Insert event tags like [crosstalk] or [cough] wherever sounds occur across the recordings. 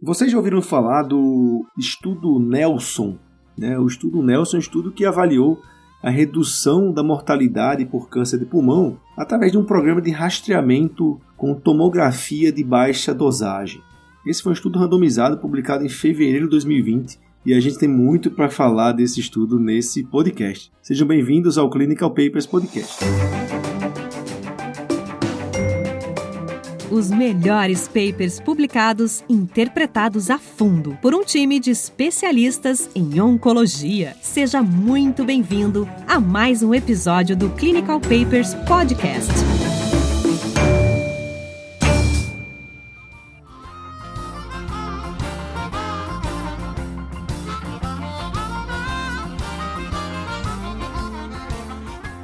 Vocês já ouviram falar do estudo Nelson? Né? O estudo Nelson é um estudo que avaliou a redução da mortalidade por câncer de pulmão através de um programa de rastreamento com tomografia de baixa dosagem. Esse foi um estudo randomizado publicado em fevereiro de 2020 e a gente tem muito para falar desse estudo nesse podcast. Sejam bem-vindos ao Clinical Papers Podcast. Os melhores papers publicados, interpretados a fundo por um time de especialistas em oncologia. Seja muito bem-vindo a mais um episódio do Clinical Papers Podcast.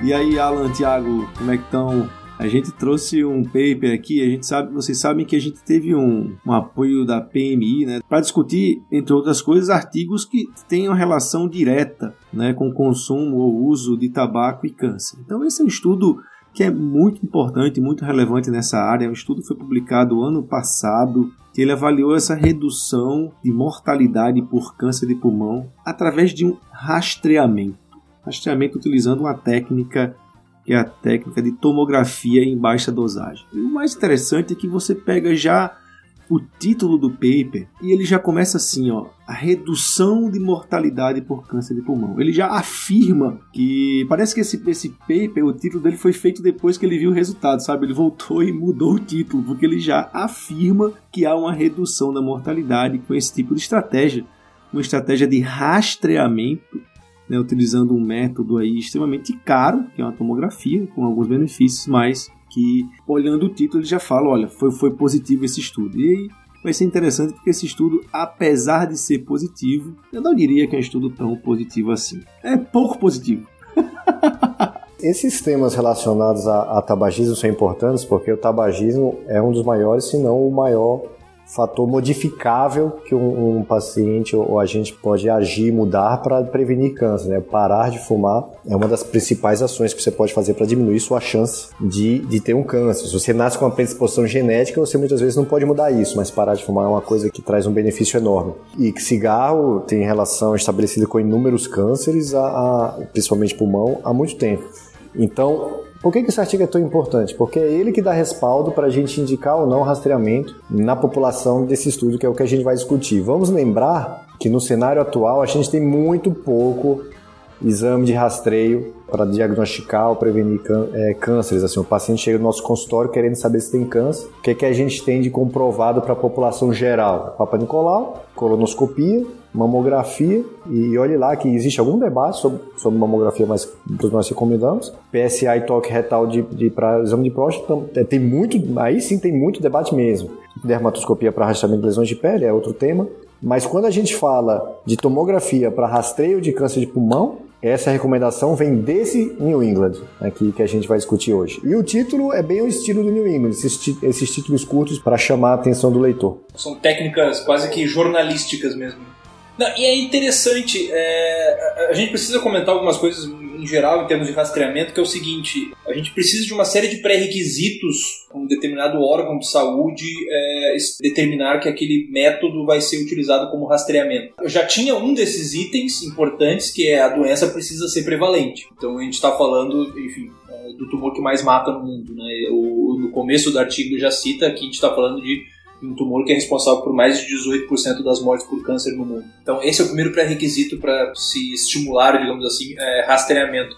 E aí, Alan, Thiago, como é que estão? A gente trouxe um paper aqui, a gente sabe, vocês sabem que a gente teve um, um apoio da PMI, né, para discutir, entre outras coisas, artigos que tenham relação direta, né, com o consumo ou uso de tabaco e câncer. Então esse é um estudo que é muito importante, muito relevante nessa área. É um estudo foi publicado ano passado, que ele avaliou essa redução de mortalidade por câncer de pulmão através de um rastreamento. Rastreamento utilizando uma técnica que é a técnica de tomografia em baixa dosagem. E o mais interessante é que você pega já o título do paper e ele já começa assim, ó, a redução de mortalidade por câncer de pulmão. Ele já afirma que parece que esse, esse paper, o título dele foi feito depois que ele viu o resultado, sabe? Ele voltou e mudou o título porque ele já afirma que há uma redução da mortalidade com esse tipo de estratégia, uma estratégia de rastreamento né, utilizando um método aí extremamente caro, que é uma tomografia, com alguns benefícios, mas que, olhando o título, ele já fala, olha, foi, foi positivo esse estudo. E aí vai ser interessante porque esse estudo, apesar de ser positivo, eu não diria que é um estudo tão positivo assim. É pouco positivo. [laughs] Esses temas relacionados a, a, tabagismo são importantes porque o tabagismo é um dos maiores, se não o maior fator modificável que um, um paciente ou a gente pode agir, mudar para prevenir câncer. Né? Parar de fumar é uma das principais ações que você pode fazer para diminuir sua chance de, de ter um câncer. Se você nasce com uma predisposição genética, você muitas vezes não pode mudar isso, mas parar de fumar é uma coisa que traz um benefício enorme. E que cigarro tem relação estabelecida com inúmeros cânceres, a, a, principalmente pulmão, há muito tempo. Então, por que, que esse artigo é tão importante? Porque é ele que dá respaldo para a gente indicar ou não rastreamento na população desse estudo, que é o que a gente vai discutir. Vamos lembrar que no cenário atual a gente tem muito pouco exame de rastreio para diagnosticar ou prevenir é, cânceres. Assim, o paciente chega no nosso consultório querendo saber se tem câncer. O que, que a gente tem de comprovado para a população geral? Papa Nicolau, colonoscopia, mamografia e olhe lá que existe algum debate sobre, sobre mamografia, mas nós recomendamos. PSA e toque retal de, de para exame de próstata, então, é, tem muito, aí sim tem muito debate mesmo. Dermatoscopia para rastreamento de lesões de pele é outro tema. Mas quando a gente fala de tomografia para rastreio de câncer de pulmão, essa recomendação vem desse New England, aqui que a gente vai discutir hoje. E o título é bem o estilo do New England, esses, esses títulos curtos para chamar a atenção do leitor. São técnicas quase que jornalísticas mesmo. Não, e é interessante, é, a gente precisa comentar algumas coisas em geral em termos de rastreamento, que é o seguinte: a gente precisa de uma série de pré-requisitos um determinado órgão de saúde é, determinar que aquele método vai ser utilizado como rastreamento. Eu já tinha um desses itens importantes, que é a doença precisa ser prevalente. Então a gente está falando, enfim, é, do tumor que mais mata no mundo. Né? O, no começo do artigo já cita que a gente está falando de um tumor que é responsável por mais de 18% das mortes por câncer no mundo. Então, esse é o primeiro pré-requisito para se estimular, digamos assim, é, rastreamento.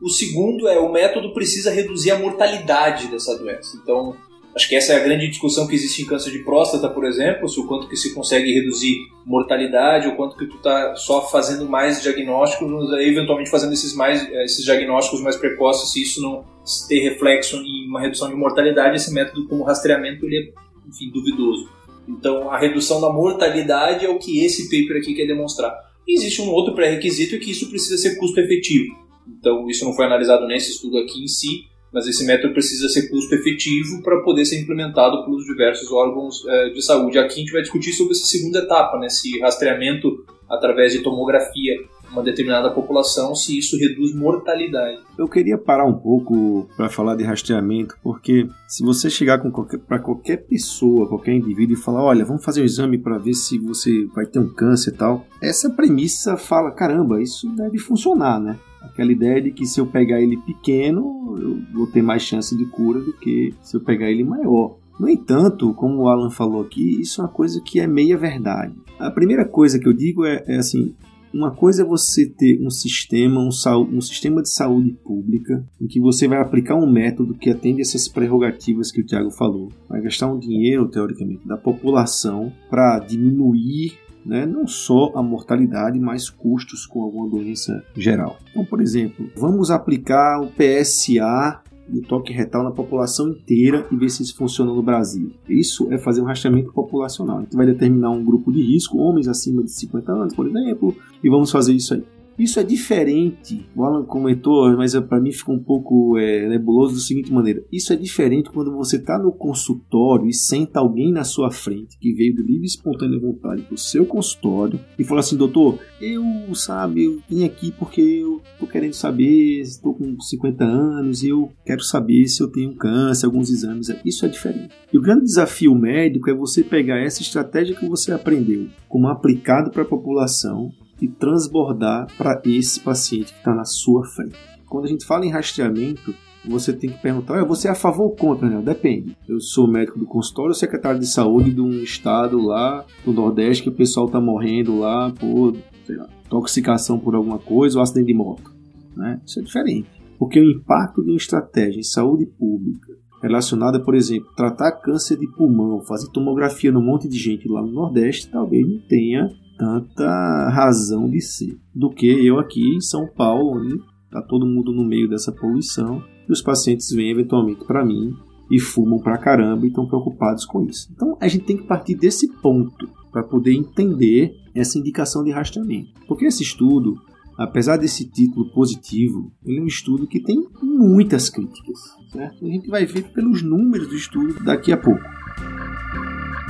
O segundo é o método precisa reduzir a mortalidade dessa doença. Então, acho que essa é a grande discussão que existe em câncer de próstata, por exemplo, se o quanto que se consegue reduzir mortalidade, o quanto que tu está só fazendo mais diagnósticos, eventualmente fazendo esses mais esses diagnósticos mais precoces, se isso não ter reflexo em uma redução de mortalidade, esse método como rastreamento ele é enfim, duvidoso. Então, a redução da mortalidade é o que esse paper aqui quer demonstrar. E existe um outro pré-requisito é que isso precisa ser custo-efetivo. Então, isso não foi analisado nesse estudo aqui em si, mas esse método precisa ser custo-efetivo para poder ser implementado pelos diversos órgãos é, de saúde. Aqui a gente vai discutir sobre essa segunda etapa, né, esse rastreamento através de tomografia uma determinada população se isso reduz mortalidade. Eu queria parar um pouco para falar de rastreamento, porque se você chegar para qualquer pessoa, qualquer indivíduo e falar, olha, vamos fazer um exame para ver se você vai ter um câncer e tal, essa premissa fala, caramba, isso deve funcionar, né? Aquela ideia de que se eu pegar ele pequeno, eu vou ter mais chance de cura do que se eu pegar ele maior. No entanto, como o Alan falou aqui, isso é uma coisa que é meia verdade. A primeira coisa que eu digo é, é assim: uma coisa é você ter um sistema, um, um, sistema de saúde pública, em que você vai aplicar um método que atende essas prerrogativas que o Tiago falou. Vai gastar um dinheiro, teoricamente, da população para diminuir né, não só a mortalidade, mas custos com alguma doença geral. Então, por exemplo, vamos aplicar o PSA do toque retal na população inteira e ver se isso funciona no Brasil. Isso é fazer um rastreamento populacional. A gente vai determinar um grupo de risco, homens acima de 50 anos, por exemplo, e vamos fazer isso aí. Isso é diferente, o Alan comentou, mas para mim fica um pouco é, nebuloso da seguinte maneira: isso é diferente quando você está no consultório e senta alguém na sua frente que veio de livre e espontânea vontade para o seu consultório e fala assim, doutor, eu, sabe, eu vim aqui porque eu tô querendo saber, estou com 50 anos e eu quero saber se eu tenho câncer, alguns exames. Isso é diferente. E o grande desafio médico é você pegar essa estratégia que você aprendeu como aplicado para a população e transbordar para esse paciente que está na sua frente. Quando a gente fala em rastreamento, você tem que perguntar: você é a favor ou contra? Né? Depende. Eu sou médico do consultório, secretário de saúde de um estado lá do Nordeste que o pessoal está morrendo lá por sei lá, intoxicação por alguma coisa ou acidente de moto. Né? Isso é diferente. Porque o impacto de uma estratégia em saúde pública relacionada, por exemplo, tratar câncer de pulmão, fazer tomografia num monte de gente lá no Nordeste, talvez não tenha tanta razão de ser do que eu aqui em São Paulo, onde está todo mundo no meio dessa poluição e os pacientes vêm eventualmente para mim e fumam pra caramba e estão preocupados com isso. Então a gente tem que partir desse ponto para poder entender essa indicação de rastreamento. Porque esse estudo, apesar desse título positivo, ele é um estudo que tem muitas críticas. Certo? A gente vai ver pelos números do estudo daqui a pouco.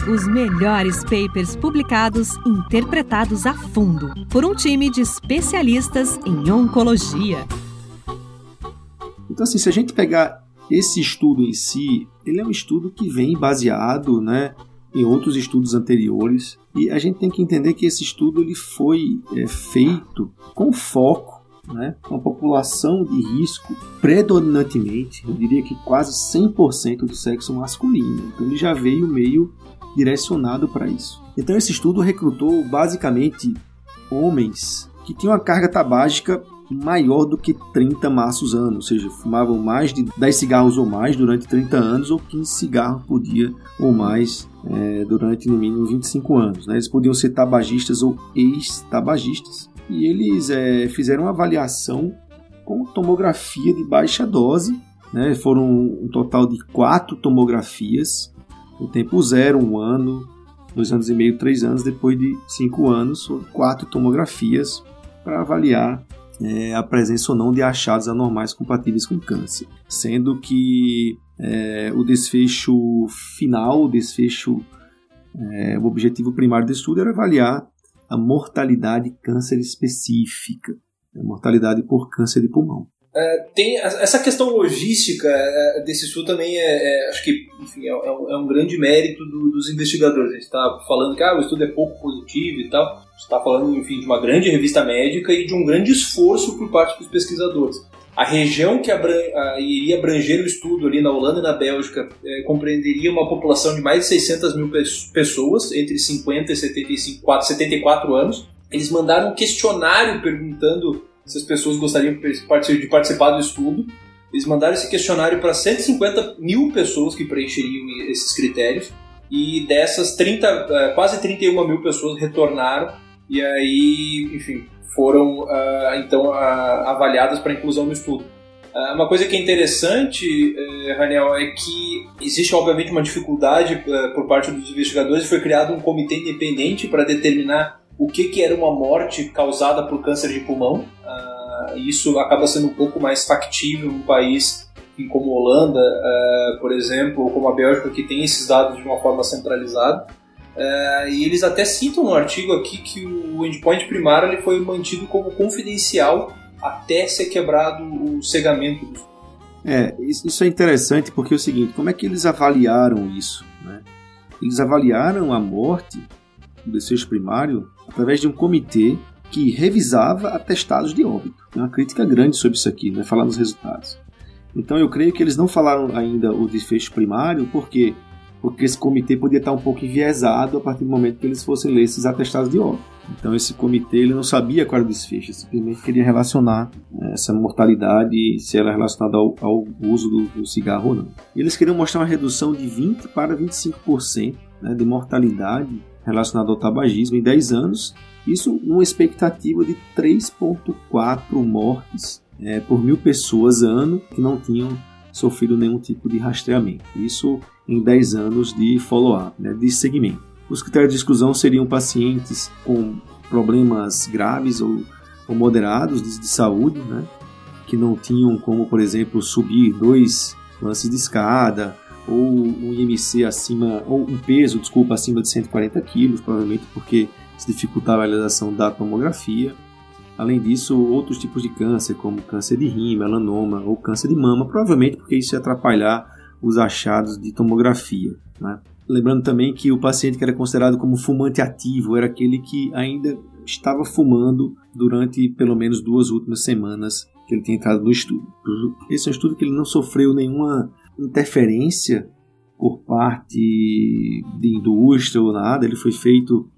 Os melhores papers publicados interpretados a fundo por um time de especialistas em oncologia. Então, assim, se a gente pegar esse estudo em si, ele é um estudo que vem baseado né, em outros estudos anteriores e a gente tem que entender que esse estudo ele foi é, feito com foco né, uma população de risco predominantemente, eu diria que quase 100% do sexo masculino. Então ele já veio meio direcionado para isso. Então esse estudo recrutou basicamente homens que tinham uma carga tabágica maior do que 30 maços ano, ou seja, fumavam mais de 10 cigarros ou mais durante 30 anos ou 15 cigarros por dia ou mais é, durante no mínimo 25 anos. Né? Eles podiam ser tabagistas ou ex-tabagistas e eles é, fizeram uma avaliação com tomografia de baixa dose. Né? Foram um total de quatro tomografias o tempo zero, um ano, dois anos e meio, três anos, depois de cinco anos, quatro tomografias para avaliar é, a presença ou não de achados anormais compatíveis com câncer. Sendo que é, o desfecho final, o desfecho, é, o objetivo primário do estudo era avaliar a mortalidade câncer específica, a mortalidade por câncer de pulmão. É, tem essa questão logística é, desse estudo também é, é acho que enfim, é, é, um, é, grande mérito do, dos investigadores. A gente está falando que ah, o estudo é pouco positivo e tal. está falando enfim, de uma grande revista médica e de um grande esforço por parte dos pesquisadores. A região que abran a, iria abranger o estudo ali na Holanda e na Bélgica compreenderia uma população de mais de 600 mil pessoas entre 50 e 75, 74 anos. Eles mandaram um questionário perguntando se as pessoas gostariam de participar do estudo. Eles mandaram esse questionário para 150 mil pessoas que preencheriam esses critérios e dessas 30, eh, quase 31 mil pessoas retornaram e aí, enfim, foram uh, então avaliadas para inclusão no estudo. Uh, uma coisa que é interessante, uh, Raniel, é que existe obviamente uma dificuldade por parte dos investigadores. Foi criado um comitê independente para determinar o que, que era uma morte causada por câncer de pulmão. Uh, isso acaba sendo um pouco mais factível num país como a Holanda, uh, por exemplo, ou como a Bélgica, que tem esses dados de uma forma centralizada. Uh, e eles até citam no artigo aqui que o endpoint primário ele foi mantido como confidencial até ser quebrado o cegamento. É, isso é interessante porque é o seguinte, como é que eles avaliaram isso? Né? Eles avaliaram a morte do desfecho primário através de um comitê que revisava atestados de óbito. Tem uma crítica grande sobre isso aqui, vai falar nos resultados. Então eu creio que eles não falaram ainda o desfecho primário, porque porque esse comitê podia estar um pouco enviesado a partir do momento que eles fossem ler esses atestados de óbito. Então esse comitê ele não sabia qual era o desfecho, simplesmente queria relacionar né, essa mortalidade se era relacionada ao, ao uso do, do, cigarro ou não. Eles queriam mostrar uma redução de 20 para 25% né, de mortalidade relacionada ao tabagismo em 10 anos, isso numa expectativa de 3,4 mortes é, por mil pessoas ano que não tinham sofrido nenhum tipo de rastreamento. Isso em 10 anos de follow-up, né, de segmento. Os critérios de exclusão seriam pacientes com problemas graves ou, ou moderados de, de saúde, né, que não tinham como, por exemplo, subir dois lances de escada, ou um IMC acima, ou um peso, desculpa, acima de 140 quilos, provavelmente porque se dificultava a realização da tomografia. Além disso, outros tipos de câncer, como câncer de rim, melanoma ou câncer de mama, provavelmente porque isso ia atrapalhar os achados de tomografia. Né? Lembrando também que o paciente que era considerado como fumante ativo era aquele que ainda estava fumando durante pelo menos duas últimas semanas que ele tinha entrado no estudo. Esse é um estudo que ele não sofreu nenhuma interferência por parte de indústria ou nada, ele foi feito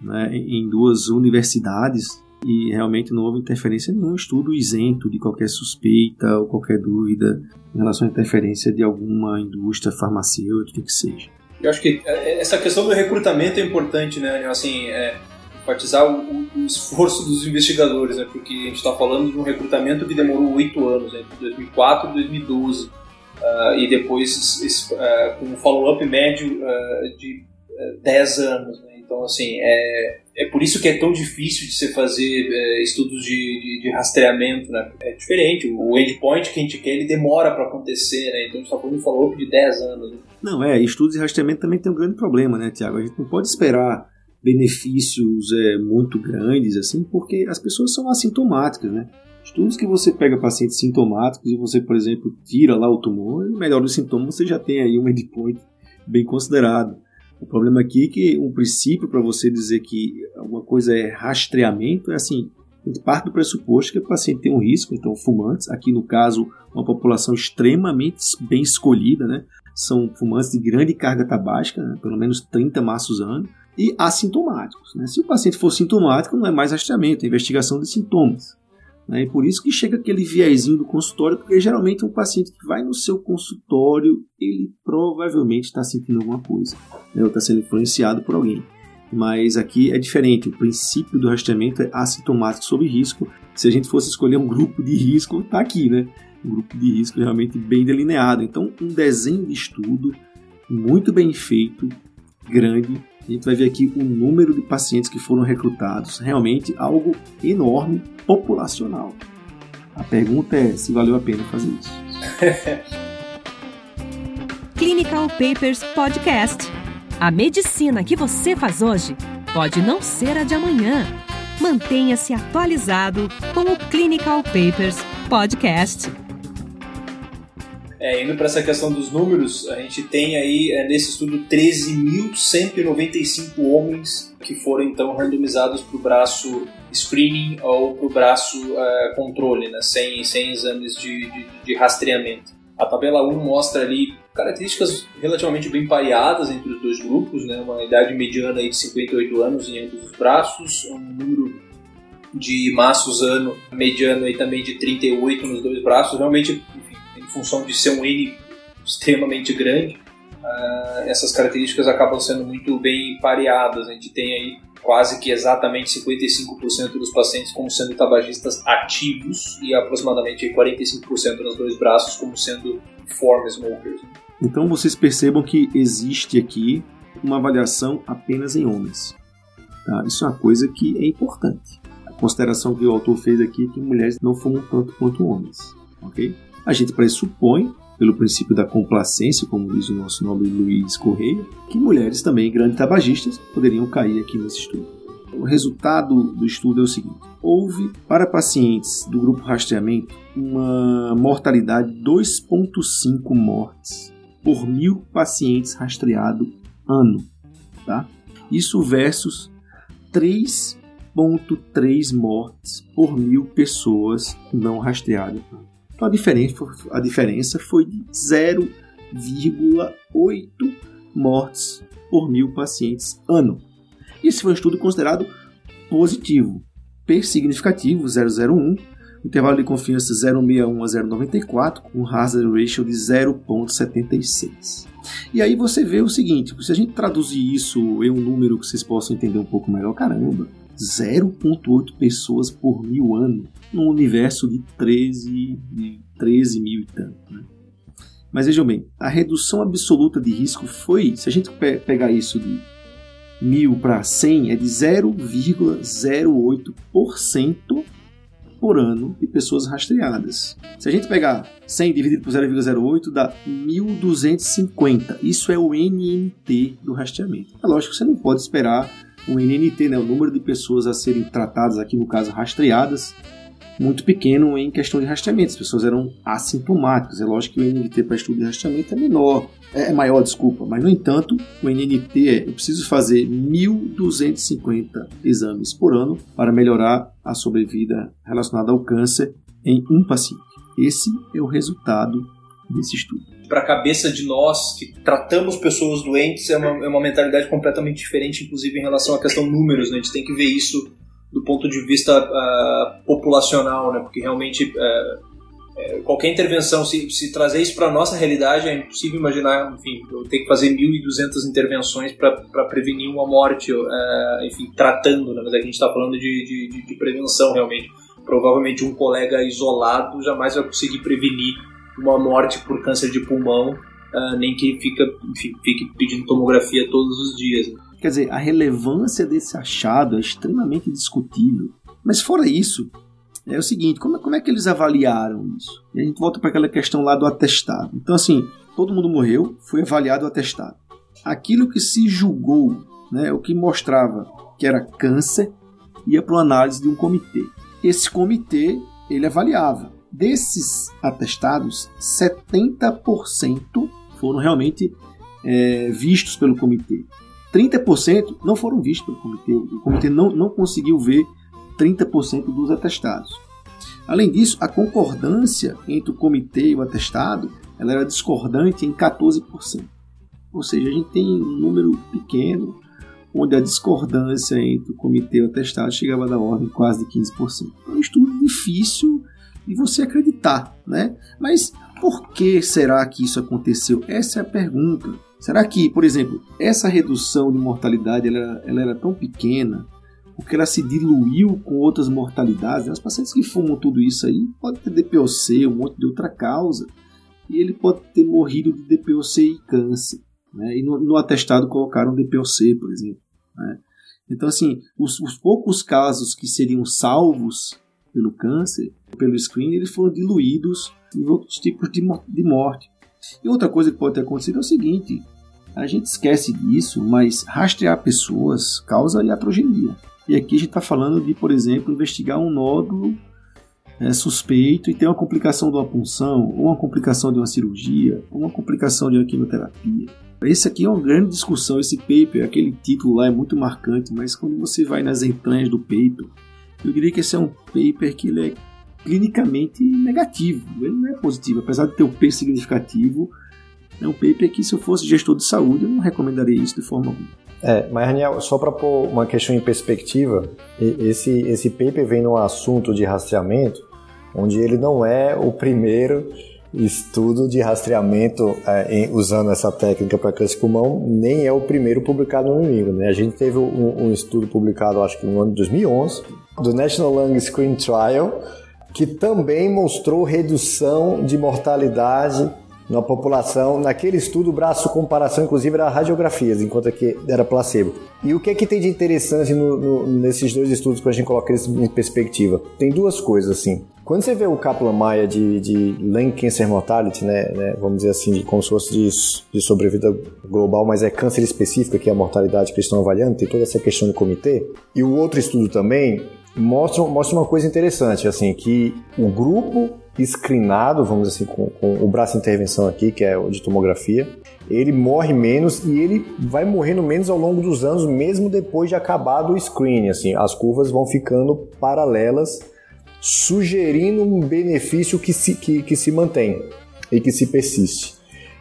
né, em duas universidades e realmente não houve interferência nenhum estudo isento de qualquer suspeita ou qualquer dúvida em relação à interferência de alguma indústria farmacêutica que seja. Eu acho que é, essa questão do recrutamento é importante, né? Assim, é, enfatizar o, o, esforço dos investigadores, né? Porque a gente está falando de um recrutamento que demorou oito anos, entre 2004 e 2012. Uh, e depois uh, com um follow-up médio uh, de 10 anos. Né? Então, assim, é, é por isso que é tão difícil de se fazer é, estudos de, de, de, rastreamento, né? É diferente, o endpoint que a gente quer, ele demora para acontecer, né? Então a gente está falando de follow-up de 10 anos. Né? Não, é, estudos de rastreamento também tem um grande problema, né, Tiago? A gente não pode esperar benefícios é, muito grandes, assim, porque as pessoas são assintomáticas, né? Estudos que você pega pacientes sintomáticos e você, por exemplo, tira lá o tumor, melhora os sintomas, você já tem aí um endpoint bem considerado. O problema aqui é que um princípio para você dizer que alguma coisa é rastreamento é assim, parte do pressuposto que o paciente tem um risco, então fumantes, aqui no caso uma população extremamente bem escolhida, né? são fumantes de grande carga tabágica, né? pelo menos 30 maços ano, e assintomáticos. Né? Se o paciente for sintomático, não é mais rastreamento, é investigação de sintomas. Né? E por isso que chega aquele viezinho do consultório, porque geralmente um paciente que vai no seu consultório, ele provavelmente está sentindo alguma coisa, né? ou está sendo influenciado por alguém. Mas aqui é diferente, o princípio do rastreamento é assintomático sob risco. Se a gente fosse escolher um grupo de risco, está aqui, né? Um grupo de risco realmente bem delineado. Então, um desenho de estudo muito bem feito, grande, a gente vai ver aqui o número de pacientes que foram recrutados, realmente algo enorme, populacional. A pergunta é se valeu a pena fazer isso. [laughs] Clinical Papers Podcast. A medicina que você faz hoje pode não ser a de amanhã. Mantenha-se atualizado com o Clinical Papers Podcast. É, indo para essa questão dos números, a gente tem aí é, nesse estudo 13.195 homens que foram então randomizados para o braço screening ou para o braço é, controle, né, sem, sem exames de, de, de, rastreamento. A tabela 1 mostra ali características relativamente bem pareadas entre os dois grupos, né, uma idade mediana aí de 58 anos em ambos os braços, um número de maços ano mediano aí também de 38 nos dois braços, realmente função de ser um N extremamente grande, uh, essas características acabam sendo muito bem pareadas. A gente tem aí quase que exatamente 55% dos pacientes como sendo tabagistas ativos e aproximadamente 45% nos dois braços como sendo form smokers. Então vocês percebam que existe aqui uma avaliação apenas em homens. Tá? Isso é uma coisa que é importante. A consideração que o autor fez aqui é que mulheres não fumam tanto quanto homens. ok? A gente pressupõe pelo princípio da complacência, como diz o nosso nobre Luiz Correia, que mulheres também grandes tabagistas poderiam cair aqui nesse estudo. O resultado do estudo é o seguinte: houve para pacientes do grupo rastreamento uma mortalidade de 2,5 mortes por mil pacientes rastreados ano, tá? Isso versus 3,3 mortes por mil pessoas não rastreadas. Então a diferença, a diferença foi de 0,8 mortes por mil pacientes ano. Esse foi um estudo considerado positivo. P significativo, 001, intervalo de confiança 0,61 a 0,94, com hazard ratio de 0,76. E aí você vê o seguinte, se a gente traduzir isso em um número que vocês possam entender um pouco melhor, caramba, 0,8 pessoas por mil anos num universo de 13, de 13 mil e tanto. Né? Mas vejam bem, a redução absoluta de risco foi, se a gente pe pegar isso de mil para 100, é de 0,08% por ano de pessoas rastreadas. Se a gente pegar 100 dividido por 0,08 dá 1.250. Isso é o NNT do rastreamento. É lógico que você não pode esperar o NNT, né, o número de pessoas a serem tratadas, aqui no caso rastreadas, muito pequeno em questão de rastreamento. As pessoas eram assintomáticas. É lógico que o NNT para estudo de rastreamento é menor, é maior, desculpa, mas no entanto, o NNT é, eu preciso fazer 1.250 exames por ano para melhorar a sobrevida relacionada ao câncer em um paciente. Esse é o resultado desse estudo. Para a cabeça de nós que tratamos pessoas doentes, é uma, é uma mentalidade completamente diferente, inclusive em relação à questão números. Né? A gente tem que ver isso do ponto de vista uh, populacional, né? porque realmente uh, qualquer intervenção, se, se trazer isso para nossa realidade, é impossível imaginar, enfim, eu tenho que fazer 1.200 intervenções para prevenir uma morte, é, enfim, tratando, né? mas a gente está falando de, de, de, prevenção realmente. Provavelmente um colega isolado jamais vai conseguir prevenir uma morte por câncer de pulmão, é, nem que fica, enfim, fique pedindo tomografia todos os dias. Né? Quer dizer, a relevância desse achado é extremamente discutível. Mas fora isso, é o seguinte, como, como é que eles avaliaram isso? E a gente volta para aquela questão lá do atestado. Então, assim, todo mundo morreu, foi avaliado o atestado. Aquilo que se julgou, né, o que mostrava que era câncer, ia para uma análise de um comitê. Esse comitê, ele avaliava. Desses atestados, 70% foram realmente é, vistos pelo comitê. 30% não foram vistos pelo comitê. O comitê não, não conseguiu ver 30% dos atestados. Além disso, a concordância entre o comitê e o atestado ela era discordante em 14%. Ou seja, a gente tem um número pequeno onde a discordância entre o comitê e o atestado chegava da ordem quase de 15%. É um estudo difícil de você acreditar, né? Mas por que será que isso aconteceu? Essa é a pergunta. Será que, por exemplo, essa redução de mortalidade ela, ela era tão pequena porque ela se diluiu com outras mortalidades. Os pacientes que fumam tudo isso aí podem ter DPOC, um monte de outra causa, e ele pode ter morrido de DPOC e câncer. Né? E no, no, atestado colocaram DPOC, por exemplo. Né? Então, assim, os, os, poucos casos que seriam salvos pelo câncer, pelo screening, eles foram diluídos em outros tipos de, de morte. E outra coisa que pode ter acontecido é o seguinte: a gente esquece disso, mas rastrear pessoas causa iatrogenia. E aqui a gente está falando de, por exemplo, investigar um nódulo é, suspeito e ter uma complicação de uma punção, ou uma complicação de uma cirurgia, ou uma complicação de uma quimioterapia. Esse aqui é uma grande discussão, esse paper, aquele título lá é muito marcante, mas quando você vai nas entranhas do paper, eu diria que esse é um paper que ele é clinicamente negativo, ele não é positivo, apesar de ter um P significativo, é um paper que se eu fosse gestor de saúde eu não recomendaria isso de forma alguma. É, mas Raniel, só para pôr uma questão em perspectiva, esse, esse paper vem num assunto de rastreamento, onde ele não é o primeiro estudo de rastreamento é, em, usando essa técnica para câncer pulmão, nem é o primeiro publicado no inimigo. Né? A gente teve um, um, estudo publicado, acho que no ano de 2011, do National Lung Screen Trial, que também mostrou redução de mortalidade na população, naquele estudo, o braço comparação, inclusive, era radiografias, enquanto que era placebo. E o que é que tem de interessante no, no, nesses dois estudos, quando a gente coloca eles em perspectiva? Tem duas coisas, assim. Quando você vê o Kaplan-Meier de, de Lung Cancer Mortality, né, né, vamos dizer assim, como se fosse de, de sobrevida global, mas é câncer específico, que é a mortalidade que eles estão avaliando, tem toda essa questão de comitê. E o outro estudo também mostra, mostra uma coisa interessante, assim, que o grupo screenado, vamos assim, com, com, o braço de intervenção aqui, que é o de tomografia, ele morre menos e ele vai morrendo menos ao longo dos anos, mesmo depois de acabado o screening. Assim, as curvas vão ficando paralelas, sugerindo um benefício que se, que, que se mantém e que se persiste.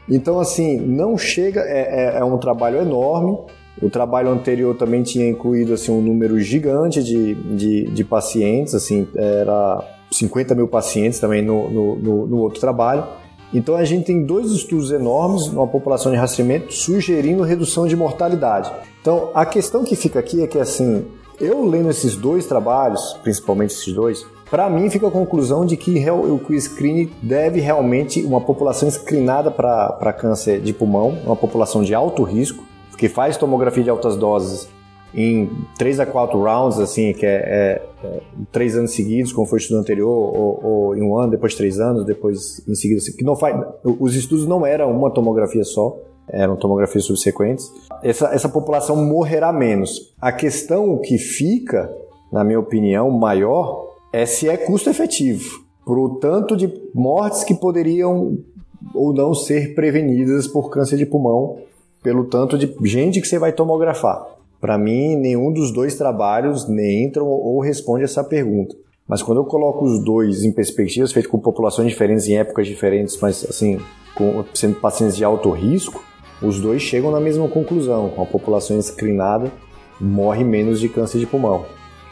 Então, assim, não chega, é, é, é um trabalho enorme. O trabalho anterior também tinha incluído assim, um número gigante de, de, de pacientes, assim, era 50 mil pacientes também no, no, no, no outro trabalho. Então a gente tem dois estudos enormes numa população de rastreamento sugerindo redução de mortalidade. Então a questão que fica aqui é que assim, eu lendo esses dois trabalhos, principalmente esses dois, para mim fica a conclusão de que o screening deve realmente uma população screenada para câncer de pulmão, uma população de alto risco, que faz tomografia de altas doses em 3 a 4 rounds, assim, que é, é, é três anos seguidos, como foi o estudo anterior, ou, ou, em um ano, depois três anos, depois em seguida. Assim, que não faz, os estudos não eram uma tomografia só, eram tomografias subsequentes. Essa, essa população morrerá menos. A questão que fica, na minha opinião, maior é se é custo efetivo. Pro tanto de mortes que poderiam ou não ser prevenidas por câncer de pulmão, pelo tanto de gente que você vai tomografar. Para mim, nenhum dos dois trabalhos nem entram ou responde essa pergunta. Mas quando eu coloco os dois em perspectivas, feitos com populações diferentes em épocas diferentes, mas assim, com, sendo pacientes de alto risco, os dois chegam na mesma conclusão. A população screenada, morre menos de câncer de pulmão.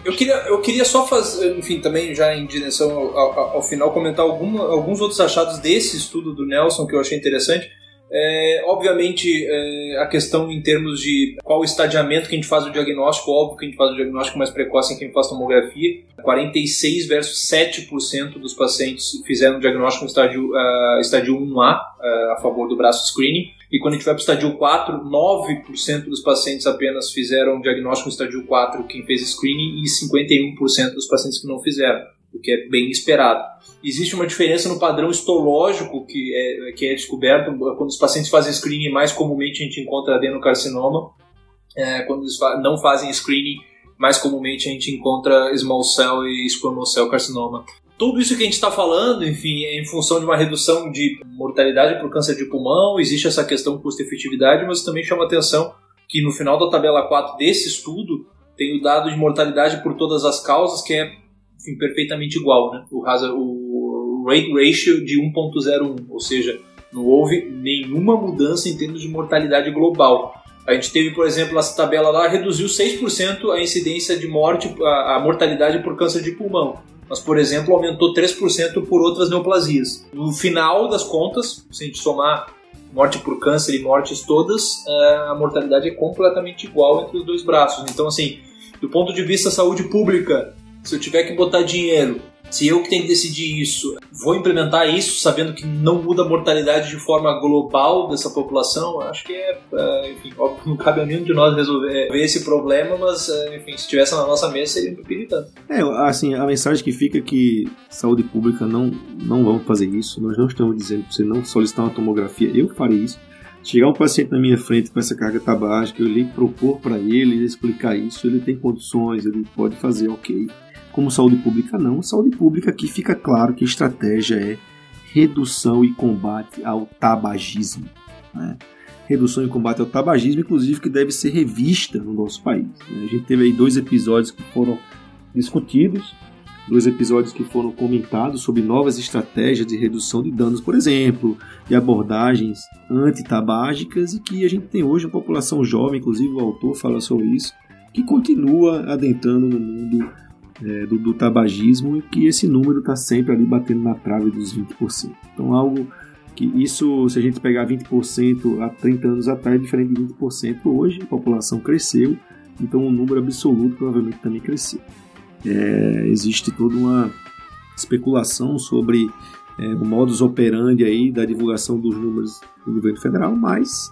Eu queria, eu queria só fazer, enfim, também já em direção ao, ao, ao final, comentar alguns outros achados desse estudo do Nelson que eu achei interessante. É, obviamente, é, a questão em termos de qual estadiamento que a gente faz o diagnóstico, óbvio que a gente faz o diagnóstico mais precoce em quem faz tomografia. 46 versus 7% dos pacientes fizeram o diagnóstico no estádio, uh, estádio 1A, uh, a favor do braço screening. E quando a gente vai para o estádio 4, 9% dos pacientes apenas fizeram o diagnóstico no estádio 4, quem fez screening, e 51% dos pacientes que não fizeram o que é bem esperado. Existe uma diferença no padrão histológico que é, que é descoberto quando os pacientes fazem screening, mais comumente a gente encontra adenocarcinoma. É, quando eles não fazem screening, mais comumente a gente encontra small cell e squamous cell carcinoma. Tudo isso que a gente está falando, enfim, é em função de uma redução de mortalidade por câncer de pulmão, existe essa questão custo-efetividade, mas também chama atenção que no final da tabela 4 desse estudo tem o dado de mortalidade por todas as causas, que é enfim, perfeitamente igual, né? O, hazard, o rate ratio de 1.01, ou seja, não houve nenhuma mudança em termos de mortalidade global. A gente teve, por exemplo, essa tabela lá, reduziu 6% a incidência de morte, a, a, mortalidade por câncer de pulmão. Mas, por exemplo, aumentou 3% por outras neoplasias. No final das contas, se a gente somar morte por câncer e mortes todas, é, a mortalidade é completamente igual entre os dois braços. Então, assim, do ponto de vista saúde pública, se eu tiver que botar dinheiro, se eu que tenho que decidir isso, vou implementar isso sabendo que não muda a mortalidade de forma global dessa população, acho que é, é enfim, óbvio, não cabe a nenhum de nós resolver esse problema, mas, é, enfim, se estivesse na nossa mesa seria um É, assim, a mensagem que fica é que saúde pública não, não vamos fazer isso, nós não estamos dizendo para você não solicitar uma tomografia, eu farei isso, chegar um paciente na minha frente com essa carga tabágica, eu lhe propor para ele explicar isso, ele tem condições, ele pode fazer, ok como saúde pública não. Saúde pública aqui fica claro que a estratégia é redução e combate ao tabagismo. Né? Redução e combate ao tabagismo, inclusive, que deve ser revista no nosso país. Né? A gente teve aí dois episódios que foram discutidos, dois episódios que foram comentados sobre novas estratégias de redução de danos, por exemplo, de abordagens antitabágicas e que a gente tem hoje uma população jovem, inclusive o autor fala sobre isso, que continua adentrando no mundo é, do, do, tabagismo e que esse número está sempre ali batendo na trave dos 20%. Então, algo que isso, se a gente pegar 20% há 30 anos atrás, é diferente de 20% hoje, a população cresceu, então o número absoluto provavelmente também cresceu. É, existe toda uma especulação sobre é, o modus operandi aí da divulgação dos números do governo federal, mas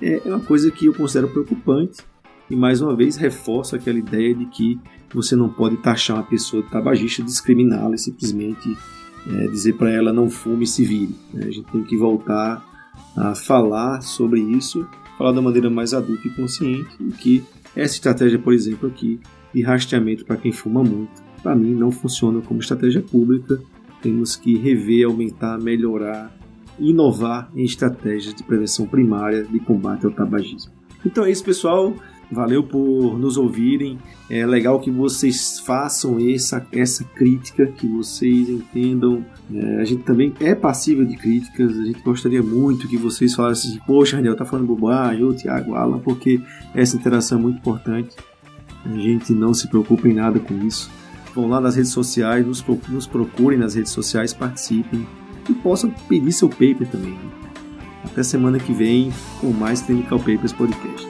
é, é uma coisa que eu considero preocupante e mais uma vez reforça aquela ideia de que você não pode taxar uma pessoa de tabagista, discriminá-la e simplesmente é, dizer para ela não fume e se vire. Né? A gente tem que voltar a falar sobre isso, falar da maneira mais adulta e consciente, e que essa estratégia, por exemplo, aqui de rastreamento para quem fuma muito, para mim não funciona como estratégia pública. Temos que rever, aumentar, melhorar, inovar em estratégias de prevenção primária de combate ao tabagismo. Então é isso, pessoal. Valeu por nos ouvirem. É legal que vocês façam essa, essa crítica, que vocês entendam. É, a gente também é passível de críticas. A gente gostaria muito que vocês falassem assim, poxa, Daniel, tá falando bobagem, ou Tiago, Alan, porque essa interação é muito importante. A gente não se preocupa em nada com isso. Vão lá nas redes sociais, nos, nos procurem nas redes sociais, participem e possam pedir seu paper também. Até semana que vem com mais Clinical Papers Podcast.